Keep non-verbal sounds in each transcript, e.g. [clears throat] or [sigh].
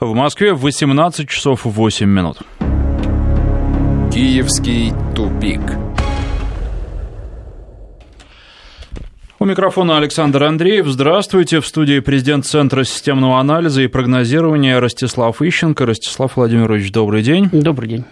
В Москве 18 часов 8 минут. Киевский тупик. У микрофона Александр Андреев. Здравствуйте. В студии президент Центра системного анализа и прогнозирования Ростислав Ищенко. Ростислав Владимирович, добрый день. Добрый день.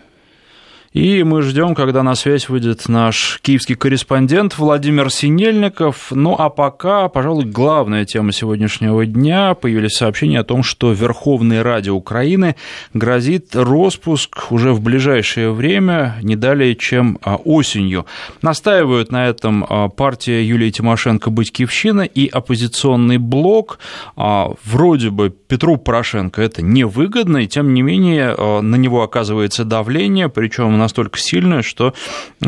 И мы ждем, когда на связь выйдет наш киевский корреспондент Владимир Синельников. Ну а пока, пожалуй, главная тема сегодняшнего дня. Появились сообщения о том, что Верховной Раде Украины грозит распуск уже в ближайшее время, не далее, чем а, осенью. Настаивают на этом а, партия Юлии Тимошенко «Батькивщина» и оппозиционный блок. А, вроде бы Петру Порошенко это невыгодно, и тем не менее на него оказывается давление, причем на настолько сильное, что э,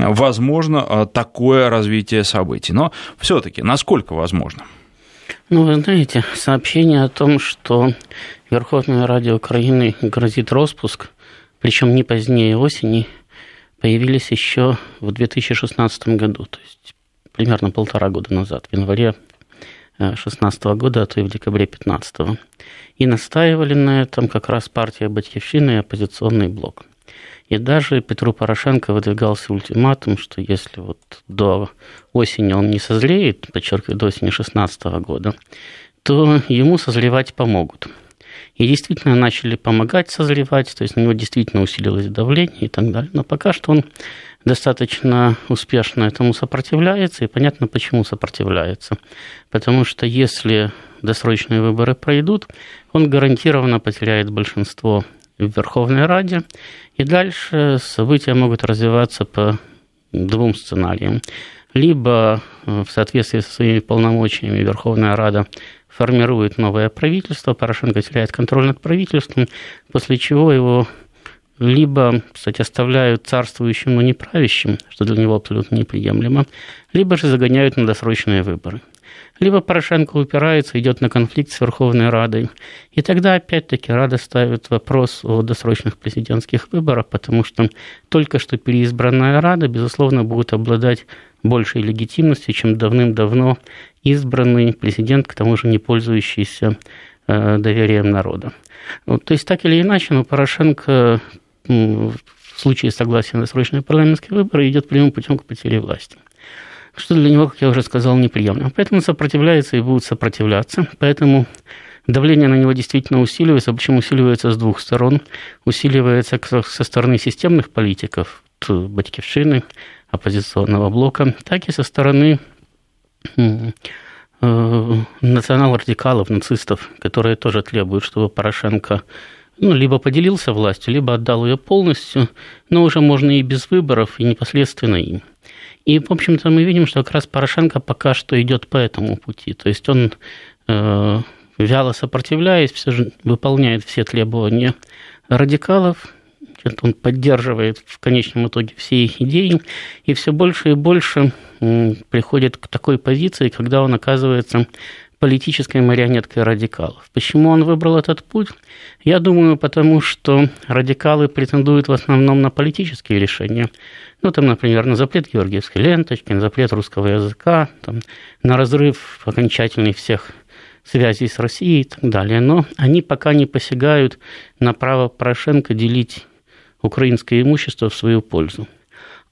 возможно э, такое развитие событий. Но все-таки насколько возможно? Ну, вы знаете, сообщение о том, что Верховная Ради Украины грозит распуск, причем не позднее осени, появились еще в 2016 году, то есть примерно полтора года назад, в январе 2016 э, года, а то и в декабре 2015. И настаивали на этом как раз партия Батьевщины и оппозиционный блок. И даже Петру Порошенко выдвигался ультиматум, что если вот до осени он не созреет, подчеркиваю, до осени 2016 года, то ему созревать помогут. И действительно начали помогать созревать, то есть на него действительно усилилось давление и так далее. Но пока что он достаточно успешно этому сопротивляется, и понятно, почему сопротивляется. Потому что если досрочные выборы пройдут, он гарантированно потеряет большинство в Верховной Раде, и дальше события могут развиваться по двум сценариям. Либо э, в соответствии со своими полномочиями Верховная Рада формирует новое правительство, Порошенко теряет контроль над правительством, после чего его либо, кстати, оставляют царствующим, но не правящим, что для него абсолютно неприемлемо, либо же загоняют на досрочные выборы либо Порошенко упирается, идет на конфликт с Верховной Радой. И тогда опять-таки Рада ставит вопрос о досрочных президентских выборах, потому что только что переизбранная Рада, безусловно, будет обладать большей легитимностью, чем давным-давно избранный президент, к тому же не пользующийся э, доверием народа. Вот, то есть так или иначе, но Порошенко в случае согласия на срочные парламентские выборы идет прямым путем к потере власти что для него, как я уже сказал, неприемлемо. Поэтому он сопротивляется и будет сопротивляться. Поэтому давление на него действительно усиливается. Причем усиливается с двух сторон. Усиливается со стороны системных политиков, Батькивщины, оппозиционного блока, так и со стороны э, национал-радикалов, нацистов, которые тоже требуют, чтобы Порошенко ну, либо поделился властью, либо отдал ее полностью, но уже можно и без выборов, и непосредственно им. И, в общем-то, мы видим, что как раз Порошенко пока что идет по этому пути. То есть он, э, вяло сопротивляясь, все же выполняет все требования радикалов, он поддерживает в конечном итоге все их идеи, и все больше и больше приходит к такой позиции, когда он оказывается политической марионеткой радикалов. Почему он выбрал этот путь? Я думаю, потому что радикалы претендуют в основном на политические решения. Ну, там, например, на запрет георгиевской ленточки, на запрет русского языка, там, на разрыв окончательный всех связей с Россией и так далее. Но они пока не посягают на право Порошенко делить украинское имущество в свою пользу.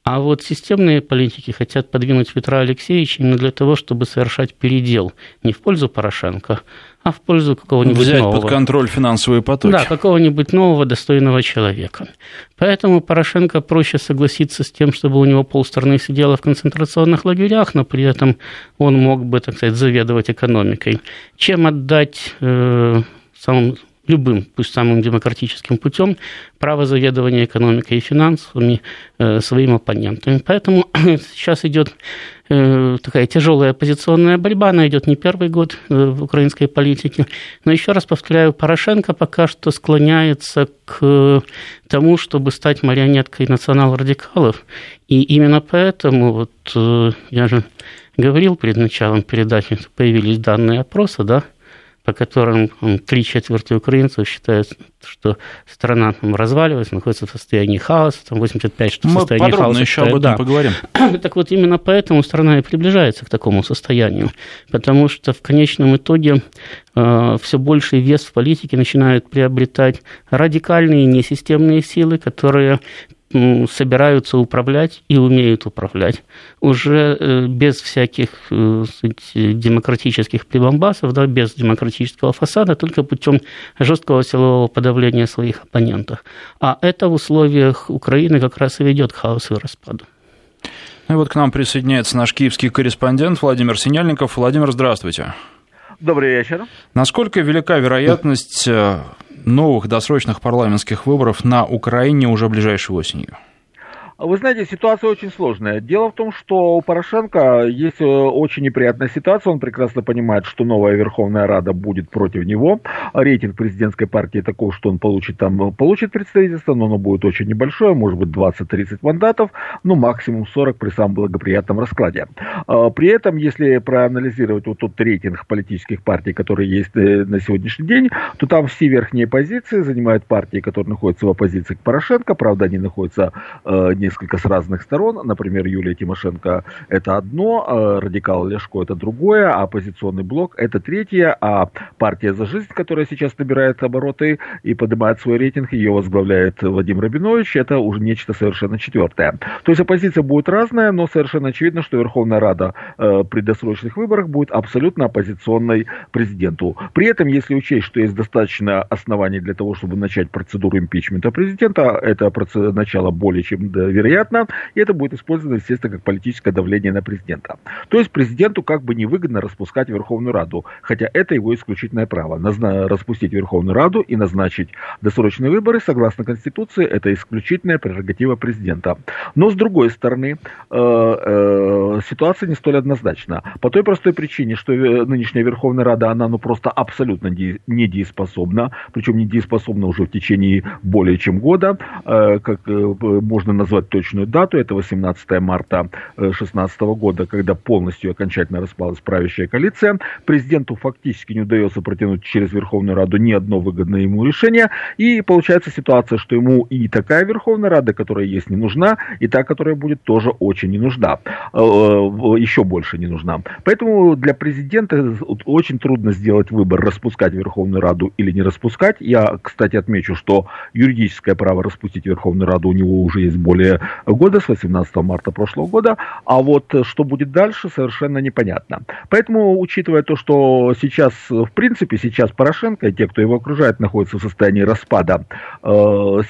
А вот системные политики хотят подвинуть Петра Алексеевича именно для того, чтобы совершать передел не в пользу Порошенко, а в пользу какого-нибудь Взять нового. под контроль финансовые потоки. Да, какого-нибудь нового достойного человека. Поэтому Порошенко проще согласиться с тем, чтобы у него полстраны сидело в концентрационных лагерях, но при этом он мог бы, так сказать, заведовать экономикой, чем отдать э, самым любым, пусть самым демократическим путем, право заведования экономикой и финансами э, своим оппонентам. Поэтому [clears throat] сейчас идет э, такая тяжелая оппозиционная борьба, она идет не первый год э, в украинской политике. Но еще раз повторяю, Порошенко пока что склоняется к тому, чтобы стать марионеткой национал-радикалов. И именно поэтому, вот я же говорил перед началом передачи, появились данные опроса, да, по которым три четверти украинцев считают, что страна там разваливается, находится в состоянии хаоса, там 85, что в Мы состоянии подробно хаоса. еще об этом да. поговорим. [clears throat] Так вот, именно поэтому страна и приближается к такому состоянию, потому что в конечном итоге э, все больший вес в политике начинают приобретать радикальные несистемные силы, которые собираются управлять и умеют управлять. Уже э, без всяких э, демократических прибамбасов, да, без демократического фасада, только путем жесткого силового подавления своих оппонентов. А это в условиях Украины как раз и ведет к хаосу и распаду. Ну и вот к нам присоединяется наш киевский корреспондент Владимир Синяльников. Владимир, здравствуйте. Добрый вечер. Насколько велика вероятность э, новых досрочных парламентских выборов на Украине уже ближайшей осенью? Вы знаете, ситуация очень сложная. Дело в том, что у Порошенко есть э, очень неприятная ситуация. Он прекрасно понимает, что новая Верховная Рада будет против него. Рейтинг президентской партии такой, что он получит там, получит представительство, но оно будет очень небольшое, может быть 20-30 мандатов, ну максимум 40 при самом благоприятном раскладе. А, при этом, если проанализировать вот тот рейтинг политических партий, которые есть э, на сегодняшний день, то там все верхние позиции занимают партии, которые находятся в оппозиции к Порошенко. Правда, они находятся э, не несколько с разных сторон. Например, Юлия Тимошенко – это одно, а радикал Ляшко – это другое, а оппозиционный блок – это третье, а партия «За жизнь», которая сейчас набирает обороты и поднимает свой рейтинг, ее возглавляет Владимир Рабинович, это уже нечто совершенно четвертое. То есть оппозиция будет разная, но совершенно очевидно, что Верховная Рада э, при досрочных выборах будет абсолютно оппозиционной президенту. При этом, если учесть, что есть достаточно оснований для того, чтобы начать процедуру импичмента президента, это начало более чем вероятно, и это будет использовано, естественно, как политическое давление на президента. То есть президенту как бы невыгодно распускать Верховную Раду, хотя это его исключительное право. Назна- распустить Верховную Раду и назначить досрочные выборы, согласно Конституции, это исключительная прерогатива президента. Но с другой стороны, э, э, ситуация не столь однозначна. По той простой причине, что нынешняя Верховная Рада, она ну просто абсолютно недееспособна, причем недееспособна уже в течение более чем года, э, как можно назвать точную дату, это 18 марта 2016 э, года, когда полностью окончательно распалась правящая коалиция. Президенту фактически не удается протянуть через Верховную Раду ни одно выгодное ему решение, и получается ситуация, что ему и такая Верховная Рада, которая есть, не нужна, и та, которая будет, тоже очень не нужна, э, еще больше не нужна. Поэтому для президента очень трудно сделать выбор, распускать Верховную Раду или не распускать. Я, кстати, отмечу, что юридическое право распустить Верховную Раду у него уже есть более года, с 18 марта прошлого года, а вот э, что будет дальше, совершенно непонятно. Поэтому, учитывая то, что сейчас, в принципе, сейчас Порошенко и те, кто его окружает, находятся в состоянии распада э,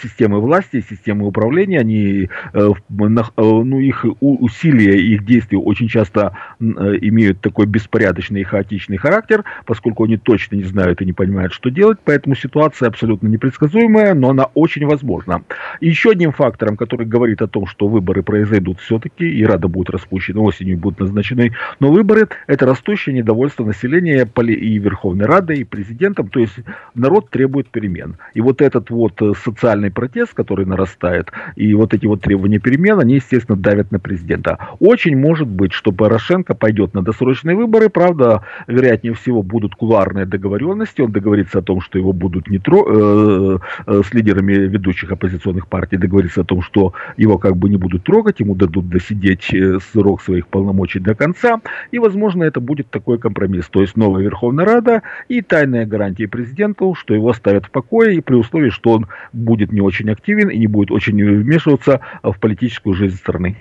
системы власти, системы управления, они, э, на, э, ну, их усилия, их действия очень часто э, имеют такой беспорядочный и хаотичный характер, поскольку они точно не знают и не понимают, что делать, поэтому ситуация абсолютно непредсказуемая, но она очень возможна. Еще одним фактором, который говорит о том, что выборы произойдут все-таки, и Рада будет распущена, осенью будут назначены, но выборы – это растущее недовольство населения и Верховной Радой, и президентом, то есть народ требует перемен. И вот этот вот э, социальный протест, который нарастает, и вот эти вот требования перемен, они, естественно, давят на президента. Очень может быть, что Порошенко пойдет на досрочные выборы, правда, вероятнее всего будут кулуарные договоренности, он договорится о том, что его будут не тро... э, э, с лидерами ведущих оппозиционных партий договорится о том, что его как бы не будут трогать, ему дадут досидеть э, срок своих полномочий до конца, и, возможно, это будет такой компромисс, то есть новая Верховная Рада и тайная гарантия президенту, что его оставят в покое, и при условии, что он будет не очень активен и не будет очень вмешиваться в политическую жизнь страны.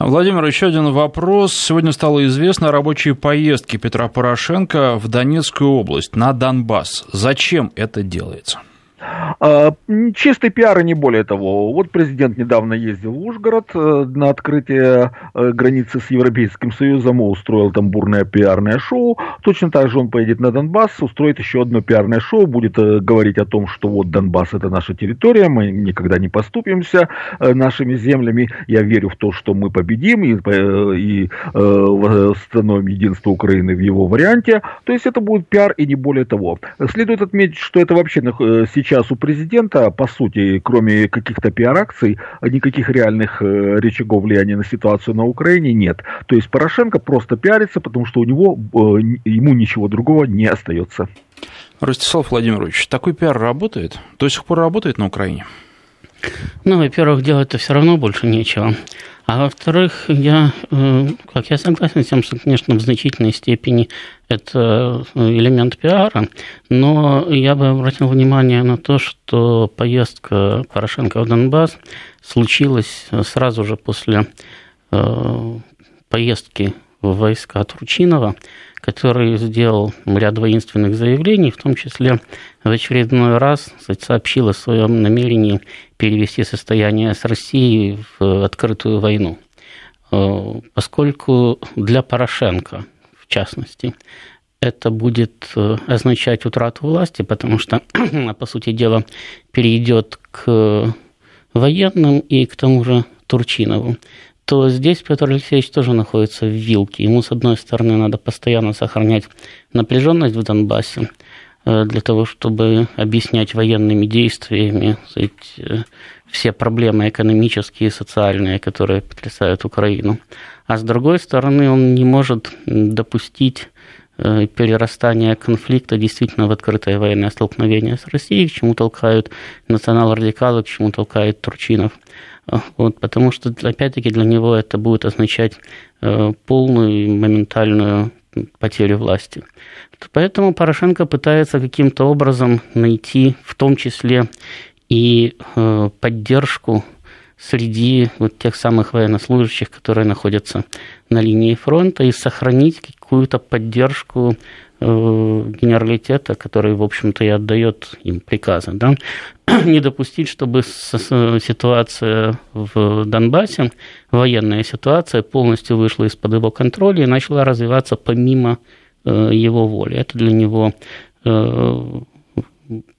Владимир, еще один вопрос. Сегодня стало известно о рабочей поездке Петра Порошенко в Донецкую область, на Донбасс. Зачем это делается? А, чистый пиар и не более того. Вот президент недавно ездил в Ужгород э, на открытие э, границы с Европейским Союзом, устроил там бурное пиарное шоу. Точно так же он поедет на Донбасс, устроит еще одно пиарное шоу, будет э, говорить о том, что вот Донбасс это наша территория, мы никогда не поступимся нашими землями. Я верю в то, что мы победим и, и восстановим единство Украины в его варианте. То есть это будет пиар и не более того. Следует отметить, что это вообще сейчас сейчас у президента, по сути, кроме каких-то пиар-акций, никаких реальных э, рычагов влияния на ситуацию на Украине нет. То есть Порошенко просто пиарится, потому что у него, э, ему ничего другого не остается. Ростислав Владимирович, такой пиар работает? До сих пор работает на Украине? Ну, во-первых, делать-то все равно больше нечего. А во-вторых, я, э, как я согласен с тем, что, конечно, в значительной степени это э, элемент пиара, но я бы обратил внимание на то, что поездка Порошенко в Донбасс случилась сразу же после э, поездки в войска Турчинова, который сделал ряд воинственных заявлений, в том числе в очередной раз сообщил о своем намерении перевести состояние с Россией в открытую войну. Э, поскольку для Порошенко, в частности, это будет э, означать утрату власти, потому что, [clears throat] по сути дела, перейдет к военным и к тому же Турчинову то здесь Петр Алексеевич тоже находится в вилке. Ему, с одной стороны, надо постоянно сохранять напряженность в Донбассе, э, для того, чтобы объяснять военными действиями э, все проблемы экономические и социальные, которые потрясают Украину. А с другой стороны, он не может допустить э, перерастания конфликта действительно в открытое военное столкновение с Россией, к чему толкают национал-радикалы, к чему толкает Турчинов – вот, потому что, опять-таки, для него это будет означать э, полную моментальную потерю власти. Поэтому Порошенко пытается каким-то образом найти в том числе и э, поддержку среди вот тех самых военнослужащих, которые находятся на линии фронта, и сохранить какую-то поддержку генералитета, который, в общем-то, и отдает им приказы. Да? [clears throat] Не допустить, чтобы ситуация в Донбассе, военная ситуация, полностью вышла из-под его контроля и начала развиваться помимо э, его воли. Это для него э,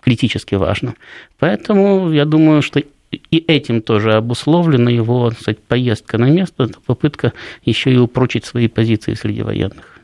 критически важно. Поэтому я думаю, что и этим тоже обусловлена его кстати, поездка на место, попытка еще и упрочить свои позиции среди военных.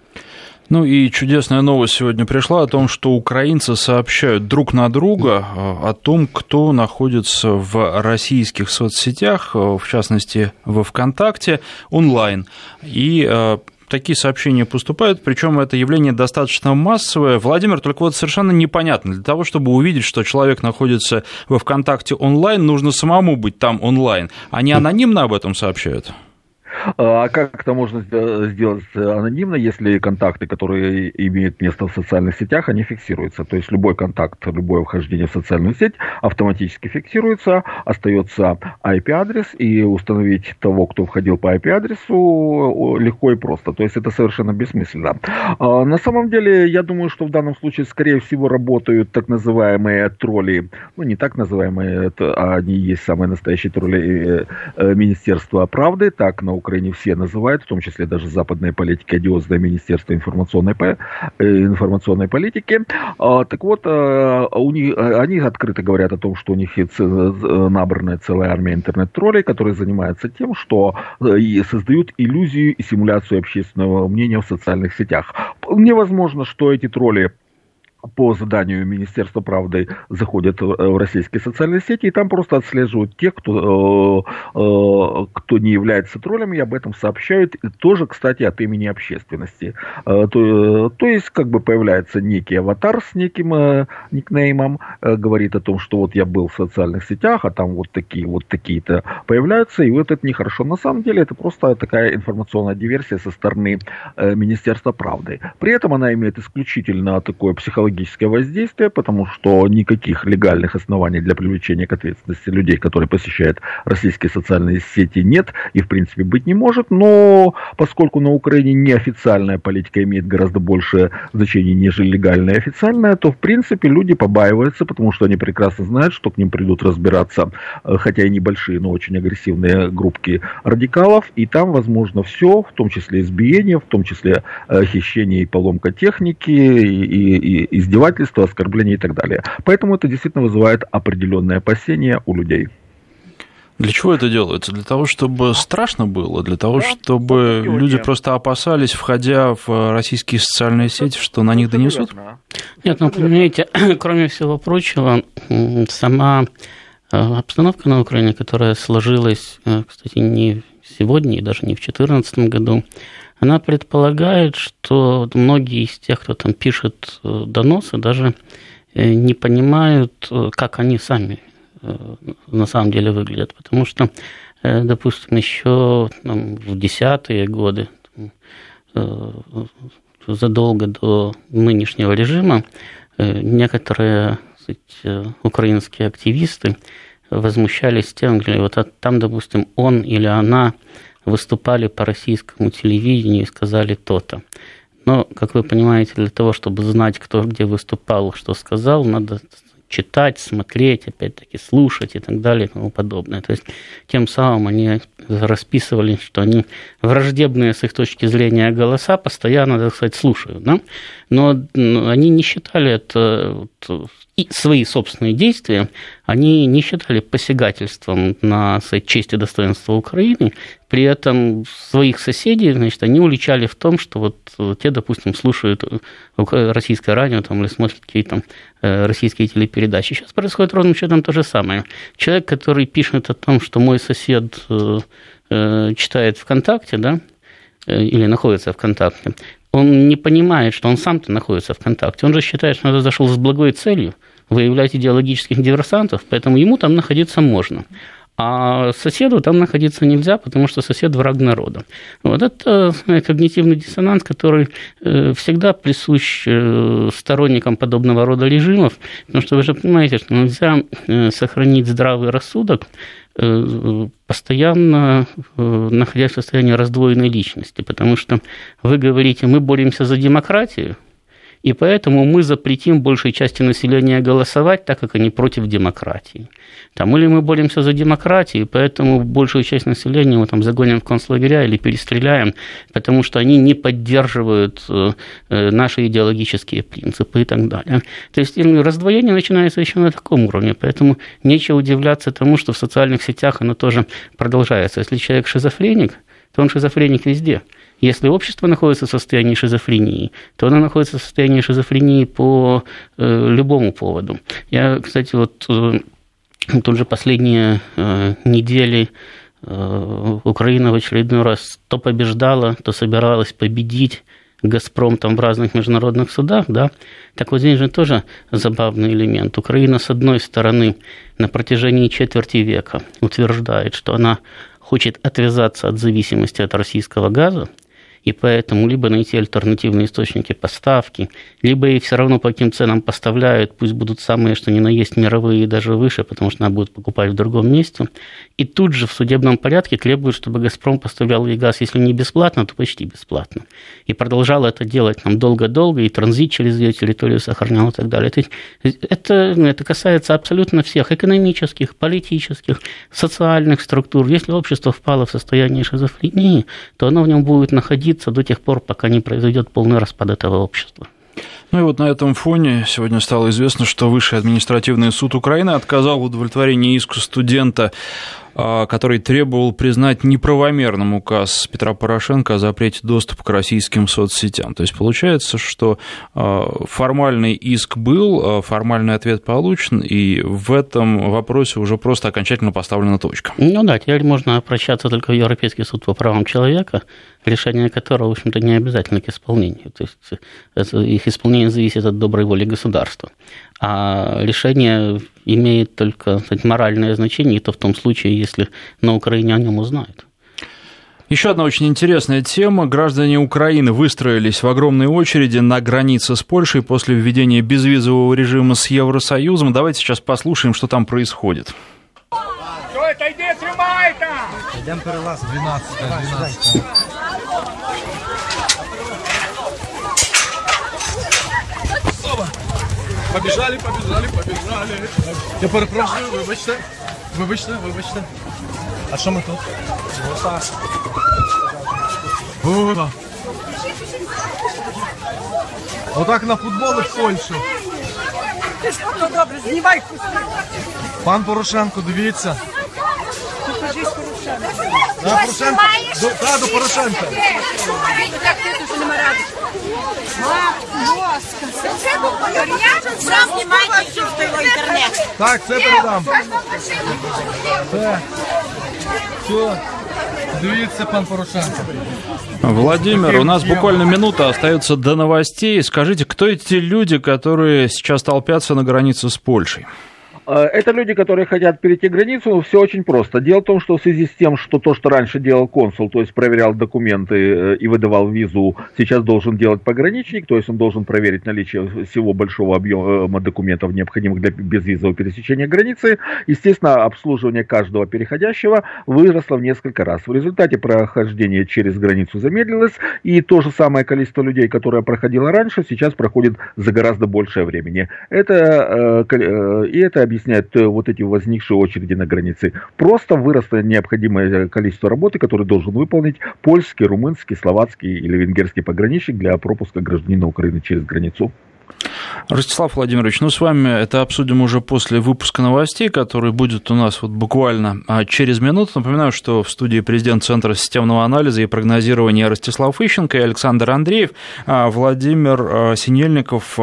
Ну и чудесная новость сегодня пришла о том, что украинцы сообщают друг на друга э, о том, кто находится в российских соцсетях, э, в частности, во ВКонтакте, онлайн. И э, такие сообщения поступают, причем это явление достаточно массовое. Владимир, только вот совершенно непонятно. Для того, чтобы увидеть, что человек находится во ВКонтакте онлайн, нужно самому быть там онлайн. Они анонимно об этом сообщают? А как это можно сделать анонимно, если контакты, которые имеют место в социальных сетях, они фиксируются? То есть любой контакт, любое вхождение в социальную сеть автоматически фиксируется, остается IP-адрес, и установить того, кто входил по IP-адресу, легко и просто. То есть это совершенно бессмысленно. А на самом деле, я думаю, что в данном случае, скорее всего, работают так называемые тролли, ну не так называемые, а они есть самые настоящие тролли э, э, Министерства правды, так на Украине все называют, в том числе даже западные политики, одиозное Министерство информационной, э, информационной политики. А, так вот, э, у них, э, они открыто говорят о том, что у них набранная целая армия интернет-троллей, которые занимаются тем, что создают иллюзию и симуляцию общественного мнения в социальных сетях. Невозможно, что эти тролли по заданию Министерства правды заходят в российские социальные сети и там просто отслеживают тех, кто, э, э, кто не является троллями, и об этом сообщают, и тоже, кстати, от имени общественности. Э, то, то есть, как бы появляется некий аватар с неким никнеймом, говорит о том, что вот я был в социальных сетях, а там вот такие вот такие-то появляются, и вот это нехорошо. На самом деле это просто такая информационная диверсия со стороны Министерства правды. При этом она имеет исключительно такое психологическое психологическое воздействие, потому что никаких легальных оснований для привлечения к ответственности людей, которые посещают российские социальные сети, нет и, в принципе, быть не может. Но поскольку на Украине неофициальная политика имеет гораздо большее значение, нежели легальная и официальная, то, в принципе, люди побаиваются, потому что они прекрасно знают, что к ним придут разбираться, э, хотя и небольшие, но очень агрессивные группки радикалов, и там возможно все, в том числе избиение, в том числе э, хищение и поломка техники, и, и, и издевательства, оскорбления и так далее. Поэтому это действительно вызывает определенные опасения у людей. Для чего это делается? Для того, чтобы страшно было? Для того, чтобы люди просто опасались, входя в российские социальные сети, что на них донесут? Нет, ну, понимаете, [clears throat] кроме всего прочего, сама э, обстановка на Украине, которая сложилась, э, кстати, не сегодня и даже не в 2014 году, она предполагает, что многие из тех, кто там пишет э, доносы, даже не понимают, как они сами на самом деле выглядят. Потому что, э, допустим, еще там, в десятые годы, э, задолго до нынешнего режима, э, некоторые сказать, украинские активисты возмущались тем, что вот там, допустим, он или она выступали по российскому телевидению и сказали то-то. Но, как вы понимаете, для того, чтобы знать, кто где выступал, что сказал, надо читать, смотреть, опять-таки слушать и так далее и тому подобное. То есть тем самым они расписывали, что они враждебные с их точки зрения голоса постоянно, так сказать, слушают. Да? Но они не считали это и свои собственные действия, они не считали посягательством на сказать, честь и достоинство Украины, при этом своих соседей, значит, они уличали в том, что вот те, допустим, слушают российское радио там, или смотрят какие-то э, российские телепередачи. Сейчас происходит ровно счетом то же самое. Человек, который пишет о том, что мой сосед э, э, читает ВКонтакте, да, или находится ВКонтакте, он не понимает, что он сам-то находится ВКонтакте. Он же считает, что он зашел с благой целью выявлять идеологических диверсантов, поэтому ему там находиться можно. А соседу там находиться нельзя, потому что сосед враг народа. Вот это э, когнитивный диссонанс, который э, всегда присущ э, сторонникам подобного рода режимов, потому что вы же понимаете, что нельзя сохранить здравый рассудок, постоянно находясь в состоянии раздвоенной личности, потому что вы говорите, мы боремся за демократию, и поэтому мы запретим большей части населения голосовать, так как они против демократии. Там, или мы боремся за демократию, поэтому большую часть населения мы там загоним в концлагеря или перестреляем, потому что они не поддерживают э, э, наши идеологические принципы и так далее. То есть раздвоение начинается еще на таком уровне, поэтому нечего удивляться тому, что в социальных сетях оно тоже продолжается. Если человек шизофреник, то он шизофреник везде. Если общество находится в состоянии шизофрении, то оно находится в состоянии шизофрении по э, любому поводу. Я, кстати, вот э, тут же последние э, недели э, Украина в очередной раз то побеждала, то собиралась победить. Газпром там в разных международных судах, да, так вот здесь же тоже забавный элемент. Украина, с одной стороны, на протяжении четверти века утверждает, что она хочет отвязаться от зависимости от российского газа, и поэтому либо найти альтернативные источники поставки, либо и все равно по каким ценам поставляют, пусть будут самые, что ни на есть, мировые и даже выше, потому что надо будет покупать в другом месте. И тут же в судебном порядке требуют, чтобы «Газпром» поставлял ей газ, если не бесплатно, то почти бесплатно. И продолжал это делать нам долго-долго, и транзит через ее территорию сохранял и так далее. Это, это касается абсолютно всех экономических, политических, социальных структур. Если общество впало в состояние шизофрении, то оно в нем будет находиться длиться до тех пор, пока не произойдет полный распад этого общества. Ну и вот на этом фоне сегодня стало известно, что Высший административный суд Украины отказал в удовлетворении иска студента который требовал признать неправомерным указ Петра Порошенко о запрете доступа к российским соцсетям. То есть получается, что а, формальный иск был, а, формальный ответ получен, и в этом вопросе уже просто окончательно поставлена точка. Ну да, теперь можно обращаться только в Европейский суд по правам человека, решение которого, в общем-то, не обязательно к исполнению. То есть их исполнение зависит от доброй воли государства. А решение имеет только сказать, моральное значение, и то в том случае, если на Украине о нем узнают. Еще одна очень интересная тема. Граждане Украины выстроились в огромной очереди на границе с Польшей после введения безвизового режима с Евросоюзом. Давайте сейчас послушаем, что там происходит. Что это? Иди, тримай Идем перелаз 12 12 Побіжали, побіжали, побіжали. Я перепрошую, вибачте. Вибачте, вибачте. А що ми тут? Опа. Отак на футболи в Польщу. Ну добре, знімай Пан Порошенко, дивіться. Да, Порошенко. До, да, до Порошенка. Так, це передам. Це. Все. Дивіться, пан Порошенко. Владимир, у нас буквально минута остается до новостей. Скажите, кто эти люди, которые сейчас толпятся на границе с Польшей? Э, Это люди, которые хотят перейти границу, все очень просто. Дело в том, что в связи с тем, что то, что раньше делал консул, то есть проверял документы э, и выдавал визу, сейчас должен делать пограничник, то есть он должен проверить наличие всего большого объема документов, необходимых для безвизового пересечения границы. Естественно, обслуживание каждого переходящего выросло в несколько раз. В результате прохождение через границу замедлилось, и то же самое количество людей, которое проходило раньше, сейчас проходит за гораздо большее времени. Это, э, э, и это объясняет э, вот эти возникшие очереди на границе. Просто выросло необходимое количество работы, которое должен выполнить польский, румынский, словацкий или венгерский пограничник для пропуска гражданина Украины через границу. Ростислав Владимирович, ну с вами это обсудим уже после выпуска новостей, который будет у нас вот буквально а, через минуту. Напоминаю, что в студии президент Центра системного анализа и прогнозирования Ростислав Ищенко и Александр Андреев, а, Владимир а, Синельников.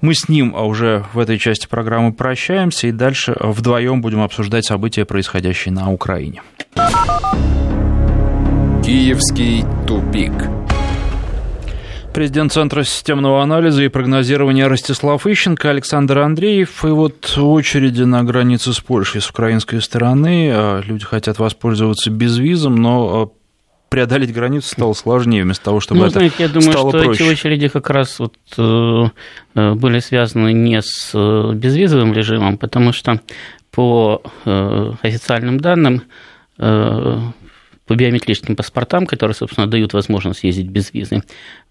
Мы с ним уже в этой части программы прощаемся и дальше вдвоем будем обсуждать события, происходящие на Украине. Киевский тупик. Президент Центра системного анализа и прогнозирования Ростислав Ищенко, Александр Андреев. И вот очереди на границе с Польшей с украинской стороны. А, Люди хотят воспользоваться безвизом, но а, преодолеть границу стало сложнее, вместо того, чтобы ну, это знаете, я думаю, стало что проще. эти очереди как раз вот, э, э, были связаны не с э, безвизовым режимом, потому что по официальным данным по биометрическим паспортам, которые, собственно, дают возможность ездить без визы,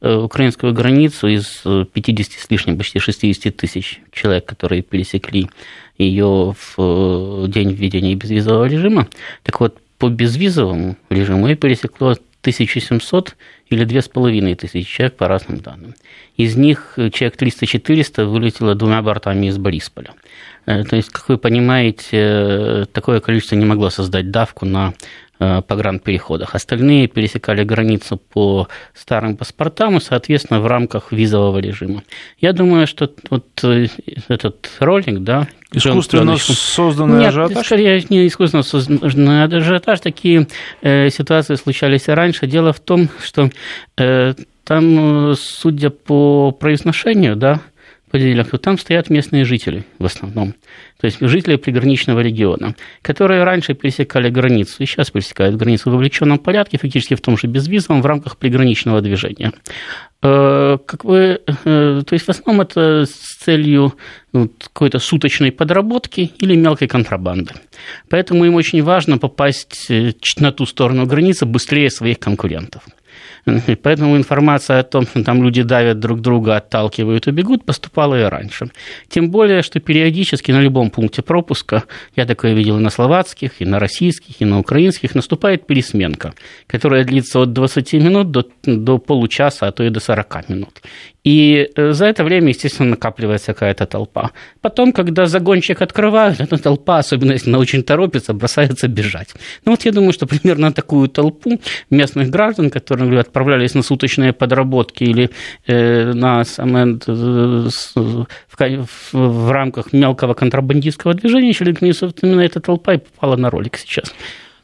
э, украинскую границу из э, 50 с лишним, почти 60 тысяч человек, которые пересекли ее в э, день введения безвизового режима, так вот, по безвизовому режиму ее пересекло 1700 или 2500 человек по разным данным. Из них э, человек 300-400 вылетело двумя бортами из Борисполя. Э, То есть, как вы понимаете, э, такое количество не могло создать давку на э, погранпереходах. Остальные пересекали границу по старым паспортам и, соответственно, в рамках визового режима. Я думаю, что вот э, этот ролик, да, Искусственно созданный нет, ажиотаж? скорее не искусственно созданный ажиотаж. Такие э, ситуации случались и раньше. Дело в том, что э, там, э, судя по произношению, да, по диалекту, там стоят местные жители в основном. То есть жители приграничного региона, которые раньше пересекали границу и сейчас пересекают границу в вовлеченном порядке, фактически в том же безвизовом, в рамках приграничного движения. Э, Как вы, э, то есть в основном это с целью ну, какой-то суточной подработки или мелкой контрабанды. Поэтому им очень важно попасть э, на ту сторону границы быстрее своих конкурентов. Поэтому информация о том, что там люди давят друг друга, отталкивают и бегут, поступала и раньше. Тем более, что периодически на любом пункте пропуска, я такое видел и на словацких, и на российских, и на украинских, наступает пересменка, которая длится от 20 минут до, до получаса, а то и до 40 минут. И э, за это время, естественно, накапливается какая-то толпа. Потом, когда загончик открывают, эта толпа, особенно если она очень торопится, бросается бежать. Ну вот я думаю, что примерно такую толпу местных граждан, которые отправлялись на суточные подработки или э, на самое, э, в, в- рамках мелкого контрабандистского движения, вот именно эта толпа и попала на ролик сейчас.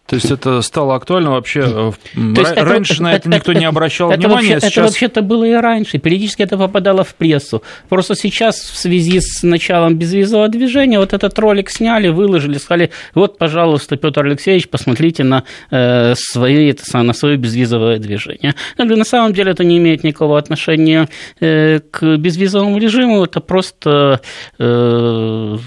То есть это стало актуально вообще? э, это- Раньше на это никто не обращал это внимания, вообще- а Это сейчас... вообще-то было и раньше. Периодически это попадало в прессу. Просто сейчас в связи с началом безвизового движения вот этот ролик сняли, выложили, сказали, вот, пожалуйста, Петр Алексеевич, посмотрите на, э, свои, это на свое безвизовое движение. Я говорю, На самом деле это не имеет никакого отношения э, к безвизовому режиму, это просто э,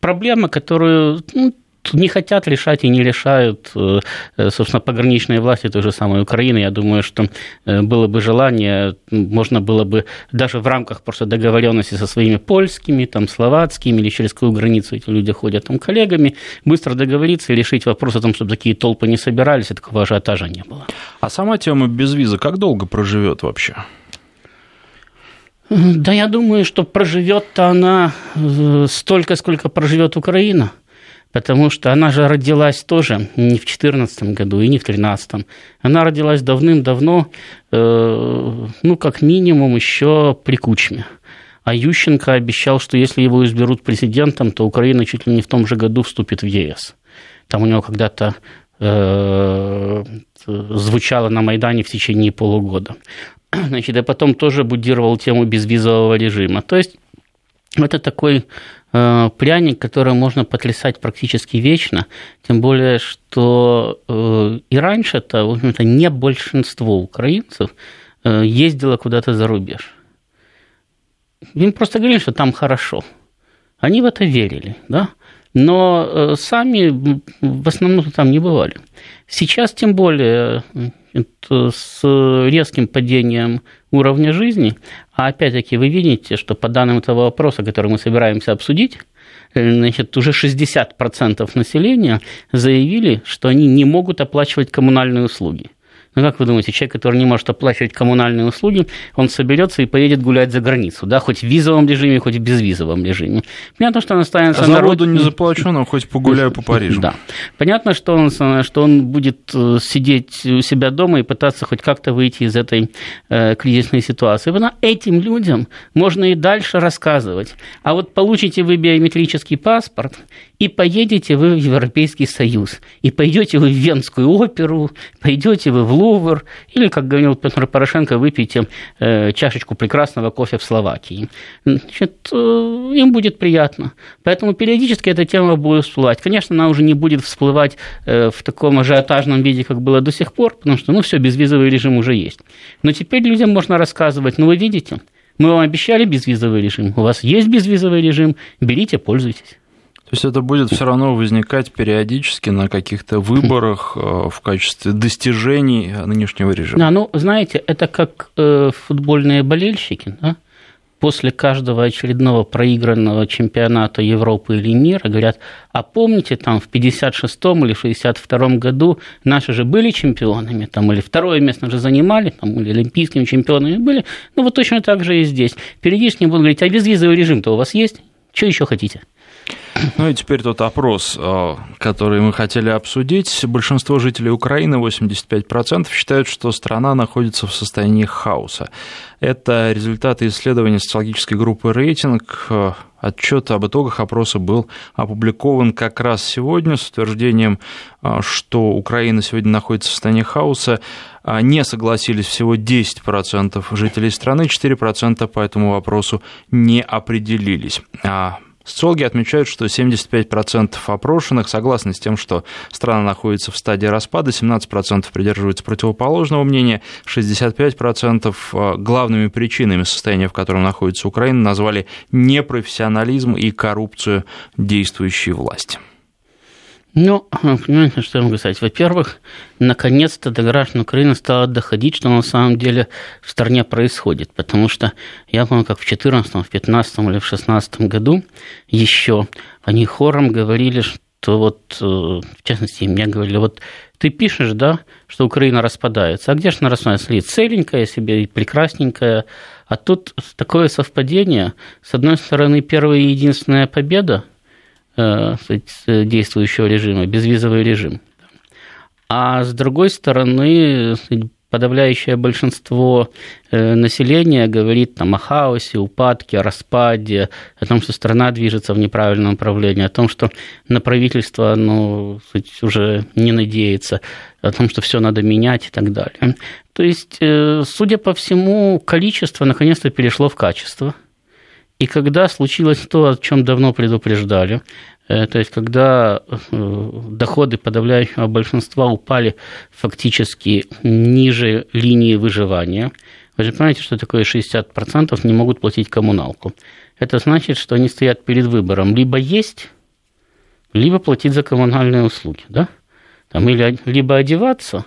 проблема, которую ну, не хотят решать и не решают, э, э, собственно, пограничные власти той же самой Украины. Я думаю, что э, было бы желание, можно было бы даже в рамках просто договоренности со своими польскими, там, словацкими или через какую границу эти люди ходят, там, коллегами, быстро договориться и решить вопрос о том, чтобы такие толпы не собирались, и такого ажиотажа не было. А сама тема безвиза как долго проживет вообще? Да я думаю, что проживет-то она столько, сколько проживет Украина. Потому что она же родилась тоже не в 2014 году и не в 2013. Она родилась давным-давно, э, ну, как минимум, еще при Кучме. А Ющенко обещал, что если его изберут президентом, то Украина чуть ли не в том же году вступит в ЕС. Там у него когда-то э, звучало на Майдане в течение полугода. Значит, и потом тоже будировал тему безвизового режима. То есть это такой пряник, который можно потрясать практически вечно, тем более, что э, и раньше-то, в общем-то, не большинство украинцев э, ездило куда-то за рубеж. Им просто говорили, что там хорошо. Они в это верили, да? но э, сами в основном там не бывали. Сейчас тем более с резким падением уровня жизни, а опять-таки вы видите, что по данным этого вопроса, который мы собираемся обсудить, э, значит, уже 60% населения заявили, что они не могут оплачивать коммунальные услуги. Ну, как вы думаете, человек, который не может оплачивать коммунальные услуги, он соберется и поедет гулять за границу, да, хоть в визовом режиме, хоть в безвизовом режиме. Понятно, что он останется а на родине. не заплачу, но хоть погуляю по Парижу. Да. Понятно, что он, что он будет э, сидеть у себя дома и пытаться хоть как-то выйти из этой э, кризисной ситуации. Но этим людям можно и дальше рассказывать. А вот получите вы биометрический паспорт, и поедете вы в Европейский Союз, и пойдете вы в Венскую оперу, пойдете вы в Лувр, или, как говорил Петр Порошенко, выпьете э, чашечку прекрасного кофе в Словакии. Значит, э, им будет приятно. Поэтому периодически эта тема будет всплывать. Конечно, она уже не будет всплывать э, в таком ажиотажном виде, как было до сих пор, потому что, ну, все, безвизовый режим уже есть. Но теперь людям можно рассказывать, ну, вы видите, мы вам обещали безвизовый режим, у вас есть безвизовый режим, берите, пользуйтесь. То есть это будет все равно возникать периодически на каких-то [laughs] выборах э, в качестве достижений нынешнего режима. Да, ну, знаете, это как э, футбольные болельщики, да? после каждого очередного проигранного чемпионата Европы или мира говорят, а помните, там в 56-м или 62-м году наши же были чемпионами, там, или второе место же занимали, там, или олимпийскими чемпионами были, ну вот точно так же и здесь. Периодически будут говорить, а безвизовый режим-то у вас есть? Что еще хотите? Ну и теперь тот опрос, э, который мы хотели обсудить. Большинство жителей Украины, 85%, считают, что страна находится в состоянии хаоса. Это результаты исследования социологической группы «Рейтинг». Отчет об итогах опроса был опубликован как раз сегодня с утверждением, э, что Украина сегодня находится в состоянии хаоса. Не согласились всего 10% жителей страны, 4% по этому вопросу не определились. Социологи отмечают, что 75% опрошенных согласны с тем, что страна находится в стадии распада, 17% придерживаются противоположного мнения, 65% э, главными причинами состояния, в котором находится Украина, назвали непрофессионализм и коррупцию действующей власти. Ну, понимаете, что я могу сказать? Во-первых, наконец-то до граждан Украины стало доходить, что на самом деле в стране происходит. Потому что я помню, как в 2014, в 2015 или в 2016 году еще они хором говорили, что вот, э, в частности, мне говорили, вот ты пишешь, да, что Украина распадается. А где же она распадается? Ли целенькая себе, прекрасненькая. А тут такое совпадение. С одной стороны, первая и единственная победа – Э, действующего режима, безвизовый режим. А с другой стороны, подавляющее большинство э, населения говорит там, о хаосе, упадке, распаде, о том, что страна движется в неправильном направлении, о том, что на правительство ну, уже не надеется, о том, что все надо менять и так далее. То есть, э, судя по всему, количество наконец-то перешло в качество – и когда случилось то, о чем давно предупреждали, э, то есть когда э, доходы подавляющего большинства упали фактически ниже линии выживания, вы же понимаете, что такое 60% не могут платить коммуналку. Это значит, что они стоят перед выбором либо есть, либо платить за коммунальные услуги. Да? Там, или либо одеваться,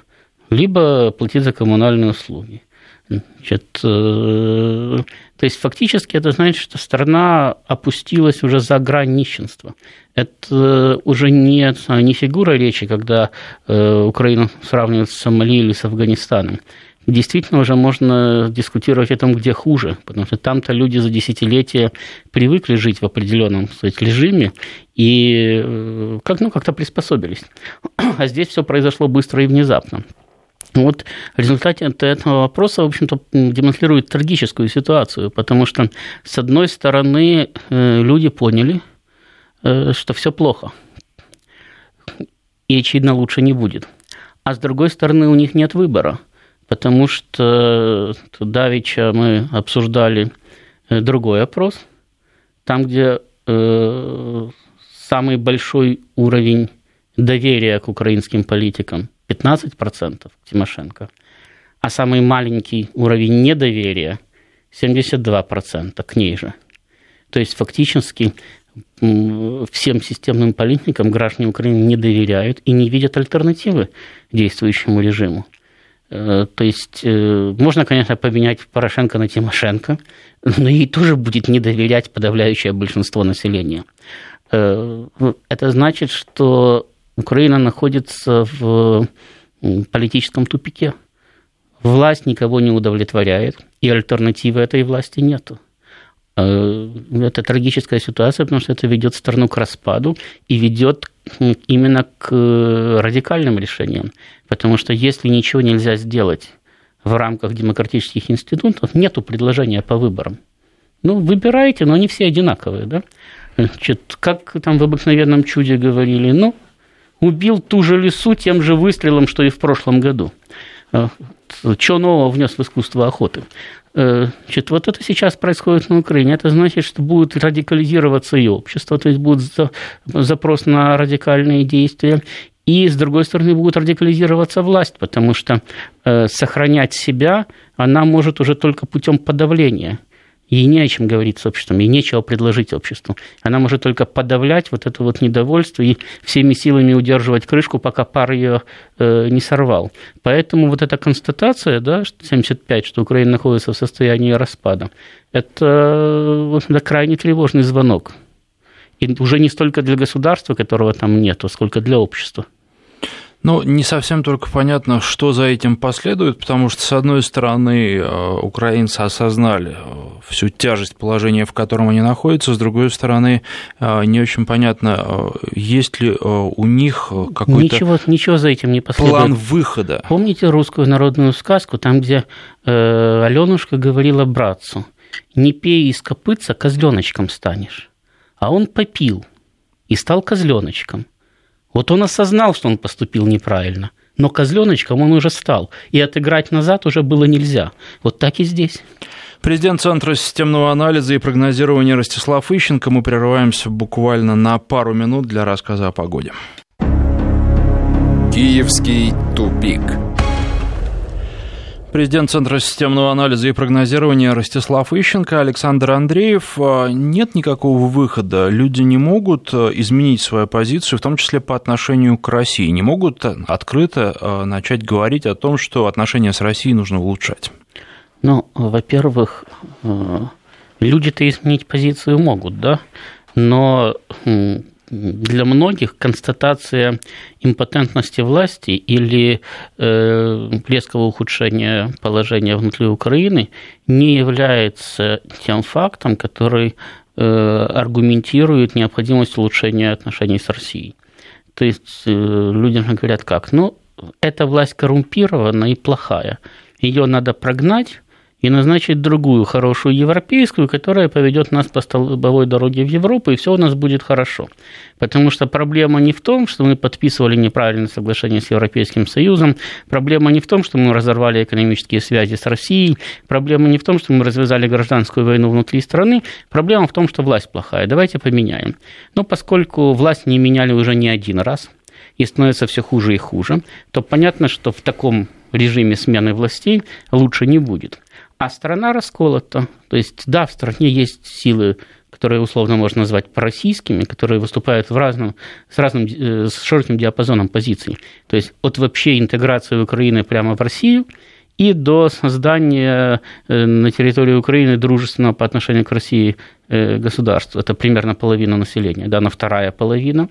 либо платить за коммунальные услуги. Значит, э, то есть фактически это значит, что страна опустилась уже за грань нищенства. Это уже не, не фигура речи, когда э, Украину сравнивают с Сомали или с Афганистаном. действительно уже можно дискутировать о том, где хуже, потому что там-то люди за десятилетия привыкли жить в определенном сказать, режиме и э, как, ну, как-то приспособились. [clears throat] А здесь все произошло быстро и внезапно. Вот в результате этого вопроса, в общем-то, демонстрирует трагическую ситуацию, потому что, с одной стороны, э, люди поняли, э, что все плохо, и, очевидно, лучше не будет. А с другой стороны, у них нет выбора, потому что давеча мы обсуждали э, другой опрос, там, где самый большой уровень доверия к украинским политикам – 15% Тимошенко, а самый маленький уровень недоверия 72% к ней же. То есть фактически всем системным политикам граждане Украины не доверяют и не видят альтернативы действующему режиму. Э, то есть э, можно, конечно, поменять Порошенко на Тимошенко, но ей тоже будет не доверять подавляющее большинство населения. Э, это значит, что Украина находится в политическом тупике. Власть никого не удовлетворяет, и альтернативы этой власти нету. Э, это трагическая ситуация, потому что это ведет страну к распаду и ведет именно к радикальным решениям. Потому что если ничего нельзя сделать в рамках демократических институтов, нету предложения по выборам. Ну, выбирайте, но они все одинаковые, да? Значит, как там в обыкновенном чуде говорили, ну, убил ту же лису тем же выстрелом, что и в прошлом году. Э, что нового внес в искусство охоты? Э, значит, вот это сейчас происходит на Украине. Это значит, что будет радикализироваться и общество, то есть будет запрос на радикальные действия. И, с другой стороны, будет радикализироваться власть, потому что э, сохранять себя она может уже только путем подавления Ей не о чем говорить с обществом, ей нечего предложить обществу. Она может только подавлять вот это вот недовольство и всеми силами удерживать крышку, пока пар ее э, не сорвал. Поэтому вот эта констатация, да, 75, что Украина находится в состоянии распада, это, это крайне тревожный звонок. И уже не столько для государства, которого там нету, сколько для общества. Ну, не совсем только понятно, что за этим последует, потому что, с одной стороны, э, украинцы осознали э, всю тяжесть положения, в котором они находятся, с другой стороны, э, не очень понятно, есть ли у них какой-то ничего, ничего за этим не последует. план выхода. Помните русскую народную сказку, там, где э, Аленушка говорила братцу, не пей из копытца, козленочком станешь. А он попил и стал козленочком. Вот он осознал, что он поступил неправильно, но козленочком он уже стал, и отыграть назад уже было нельзя. Вот так и здесь. Президент Центра системного анализа и прогнозирования Ростислав Ищенко. Мы прерываемся буквально на пару минут для рассказа о погоде. Киевский тупик. Президент Центра системного анализа и прогнозирования Ростислав Ищенко, Александр Андреев. А, нет никакого выхода. Люди не могут а, изменить свою позицию, в том числе по отношению к России. Не могут открыто а, начать говорить о том, что отношения с Россией нужно улучшать. Ну, во-первых, люди-то изменить позицию могут, да, но для многих констатация импотентности власти или э, резкого ухудшения положения внутри Украины не является тем фактом, который э, аргументирует необходимость улучшения отношений с Россией. То есть э, людям говорят как? Ну, эта власть коррумпирована и плохая. Ее надо прогнать, и назначить другую хорошую европейскую, которая поведет нас по столбовой дороге в Европу, и все у нас будет хорошо. Потому что проблема не в том, что мы подписывали неправильное соглашение с Европейским Союзом, проблема не в том, что мы разорвали экономические связи с Россией, проблема не в том, что мы развязали гражданскую войну внутри страны, проблема в том, что власть плохая. Давайте поменяем. Но поскольку власть не меняли уже не один раз, и становится все хуже и хуже, то понятно, что в таком режиме смены властей лучше не будет а страна расколота. То есть, да, в стране есть силы, которые условно можно назвать пророссийскими, которые выступают в разном, с разным, э, с широким диапазоном позиций. То есть, от вообще интеграции Украины прямо в Россию и до создания э, на территории Украины дружественного по отношению к России э, государства. Это примерно половина населения. Да, на вторая половина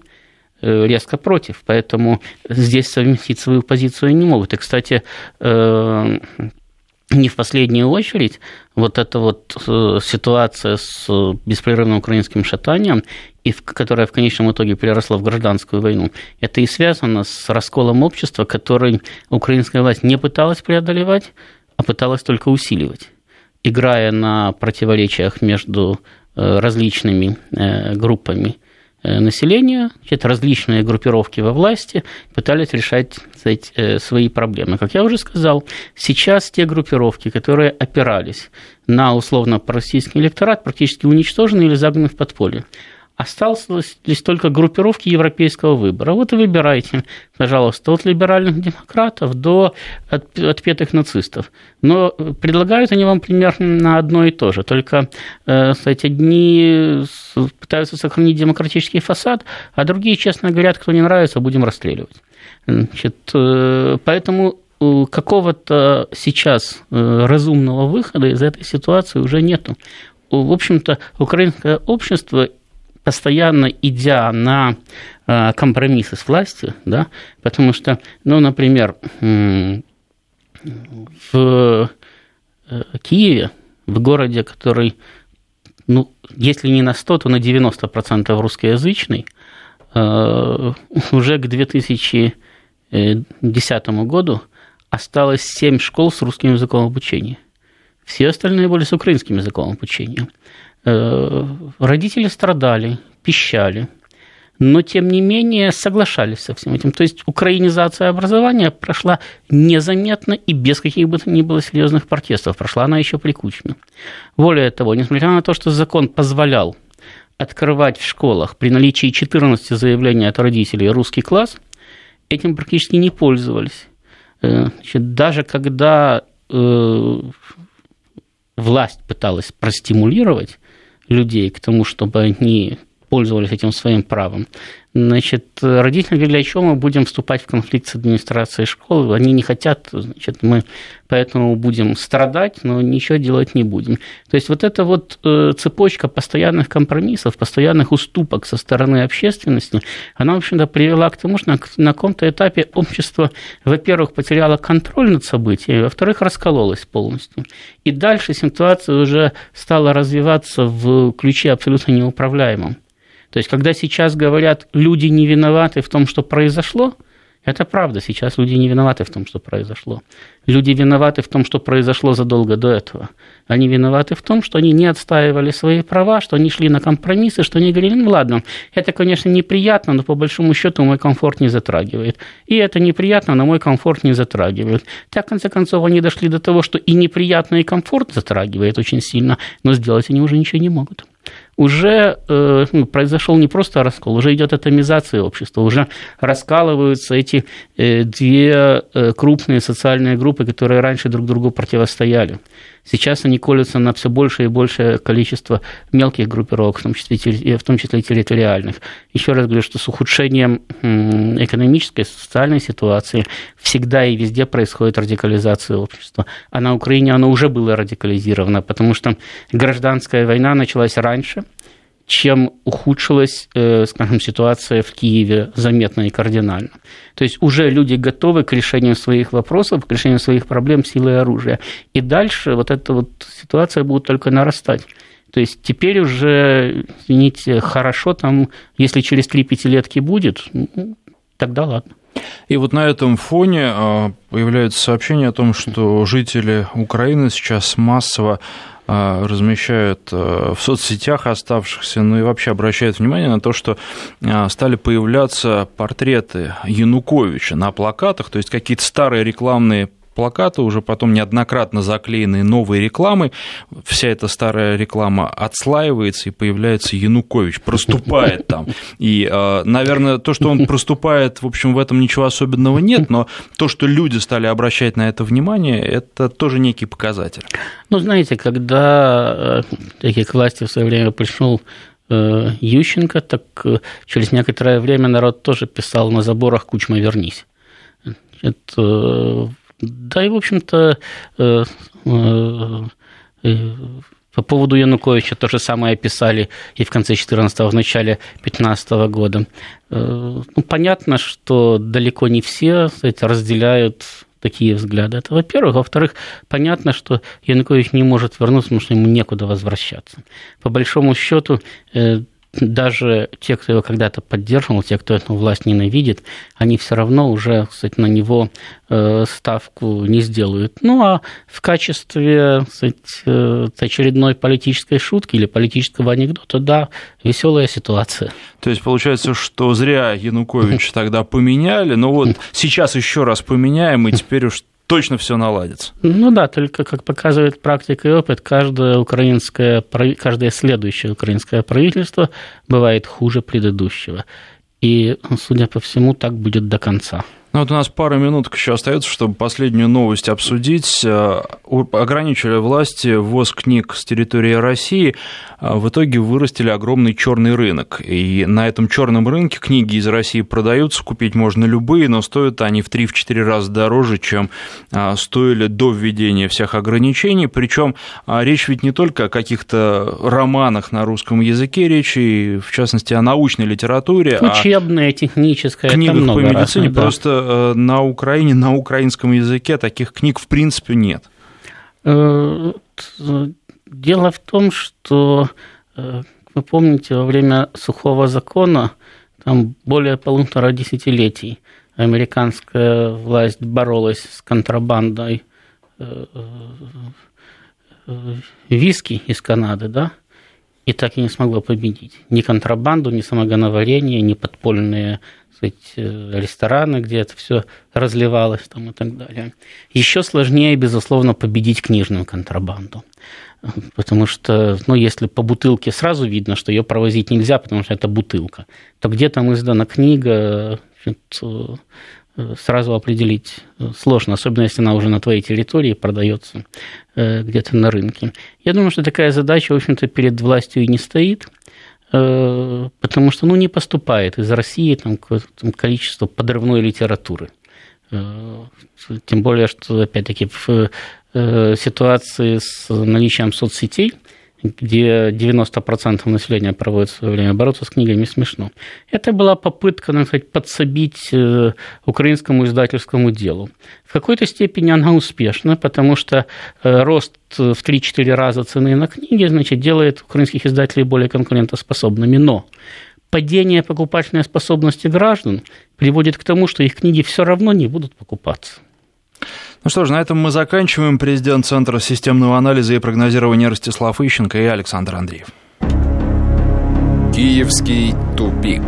резко против, поэтому здесь совместить свою позицию не могут. И, кстати, не в последнюю очередь вот эта вот э, ситуация с беспрерывным украинским шатанием, и которая в конечном итоге переросла в гражданскую войну, это и связано с расколом общества, который украинская власть не пыталась преодолевать, а пыталась только усиливать, играя на противоречиях между э, различными э, группами. Э, населения, это различные группировки во власти пытались решать сказать, э, свои проблемы. Как я уже сказал, сейчас те группировки, которые опирались на условно российский электорат, практически уничтожены или загнаны в подполье. Осталось лишь только группировки европейского выбора. Вот и выбирайте, пожалуйста, от либеральных демократов до отпетых нацистов. Но предлагают они вам примерно одно и то же. Только, э, кстати, одни пытаются сохранить демократический фасад, а другие, честно говорят, кто не нравится, будем расстреливать. Значит, э, поэтому э, какого-то сейчас разумного выхода из этой ситуации уже нету. В общем-то, украинское общество постоянно идя на э, компромиссы с властью, да, потому что, ну, например, в э, Киеве, в городе, который, ну, если не на 100, то на 90% русскоязычный, э, уже к 2010 году осталось 7 школ с русским языком обучения. Все остальные были с украинским языком обучения. Э, родители страдали, пищали, но тем не менее соглашались со всем этим. То есть украинизация образования прошла незаметно и без каких бы то ни было серьезных протестов. Прошла она еще при Кучме. Более того, несмотря на то, что закон позволял открывать в школах при наличии 14 заявлений от родителей русский класс, этим практически не пользовались. Э, значит, даже когда э, власть пыталась простимулировать людей к тому, чтобы они пользовались этим своим правом. Значит, родители говорили, а что мы будем вступать в конфликт с администрацией школы, они не хотят, значит, мы поэтому будем страдать, но ничего делать не будем. То есть вот эта вот э, цепочка постоянных компромиссов, постоянных уступок со стороны общественности, она, в общем-то, привела к тому, что на каком-то этапе общество, во-первых, потеряло контроль над событиями, во-вторых, раскололось полностью. И дальше ситуация уже стала развиваться в ключе абсолютно неуправляемом. То есть, когда сейчас говорят, люди не виноваты в том, что произошло, это правда, сейчас люди не виноваты в том, что произошло. Люди виноваты в том, что произошло задолго до этого. Они виноваты в том, что они не отстаивали свои права, что они шли на компромиссы, что они говорили, ну ладно, это, конечно, неприятно, но по большому счету мой комфорт не затрагивает. И это неприятно, но мой комфорт не затрагивает. Так, в конце концов, они дошли до того, что и неприятно, и комфорт затрагивает очень сильно, но сделать они уже ничего не могут уже э, ну, произошел не просто раскол, уже идет атомизация общества, уже раскалываются эти э, две э, крупные социальные группы, которые раньше друг другу противостояли. Сейчас они колются на все большее и большее количество мелких группировок, в том числе, в том числе и территориальных. Еще раз говорю, что с ухудшением экономической, социальной ситуации всегда и везде происходит радикализация общества. А на Украине оно уже было радикализировано, потому что гражданская война началась раньше, чем ухудшилась, э, скажем, ситуация в Киеве заметно и кардинально. То есть уже люди готовы к решению своих вопросов, к решению своих проблем силой оружия. И дальше вот эта вот ситуация будет только нарастать. То есть теперь уже, извините, хорошо там, если через 3 пятилетки будет, ну, тогда ладно. И вот на этом фоне а, появляется сообщение о том, что жители Украины сейчас массово размещают а, в соцсетях оставшихся, ну и вообще обращают внимание на то, что стали появляться портреты Януковича на плакатах, то есть какие-то старые рекламные плакаты, уже потом неоднократно заклеенные новые рекламы, вся эта старая реклама отслаивается, и появляется Янукович, проступает там. И, э, наверное, то, что он проступает, в общем, в этом ничего особенного нет, но то, что люди стали обращать на это внимание, это тоже некий показатель. Ну, знаете, когда э, такие к власти в свое время пришел э, Ющенко, так через некоторое время народ тоже писал на заборах «Кучма, вернись». Это да, и, в общем-то, э, э, э, по поводу Януковича то же самое писали и в конце 14-го, в начале 15 -го года. Ну, понятно, что далеко не все кстати, разделяют такие взгляды. Это во-первых. Во-вторых, понятно, что Янукович не может вернуться, потому что ему некуда возвращаться. По большому счету, даже те, кто его когда-то поддерживал, те, кто эту власть ненавидит, они все равно уже, кстати, на него э, ставку не сделают. Ну а в качестве кстати, э, очередной политической шутки или политического анекдота, да, веселая ситуация. То есть получается, что зря Януковича тогда поменяли, но вот сейчас еще раз поменяем, и теперь уж точно все наладится. Ну да, только, как показывает практика и опыт, каждое украинское, каждое следующее украинское правительство бывает хуже предыдущего. И, судя по всему, так будет до конца. Ну вот у нас пара минуток еще остается, чтобы последнюю новость обсудить. Э, ограничили власти ввоз книг с территории России, а в итоге вырастили огромный черный рынок. И на этом черном рынке книги из России продаются, купить можно любые, но стоят они в 3-4 раза дороже, чем а, стоили до введения всех ограничений. Причем а, речь ведь не только о каких-то романах на русском языке, речь и, в частности, о научной литературе. Учебная, техническая. Книгах по медицине разных, просто Э, на Украине на украинском языке таких книг в принципе нет. Э, дело в том, что, э, вы помните, во время сухого закона, там более полутора десятилетий американская власть боролась с контрабандой виски из Канады, да, и так и не смогла победить. Ни контрабанду, ни самогоноварение, ни подпольные сказать, э, рестораны, где это все разливалось там, и так далее. Еще сложнее, безусловно, победить книжную контрабанду. Потому что, ну, если по бутылке сразу видно, что ее провозить нельзя, потому что это бутылка, то где там издана книга, э, сразу определить сложно, особенно если она уже на твоей территории продается э, где-то на рынке. Я думаю, что такая задача, в общем-то, перед властью и не стоит. Э, потому что ну, не поступает из России там, количество подрывной литературы. Э, тем более, что, опять-таки, в э, ситуации с наличием соцсетей – где 90% населения проводит свое время, бороться с книгами смешно. Это была попытка, так сказать, подсобить э, украинскому издательскому делу. В какой-то степени она успешна, потому что э, рост в 3-4 раза цены на книги, значит, делает украинских издателей более конкурентоспособными. Но падение покупательной способности граждан приводит к тому, что их книги все равно не будут покупаться. Ну что ж, на этом мы заканчиваем. Президент Центра системного анализа и прогнозирования Ростислав Ищенко и Александр Андреев. Киевский тупик.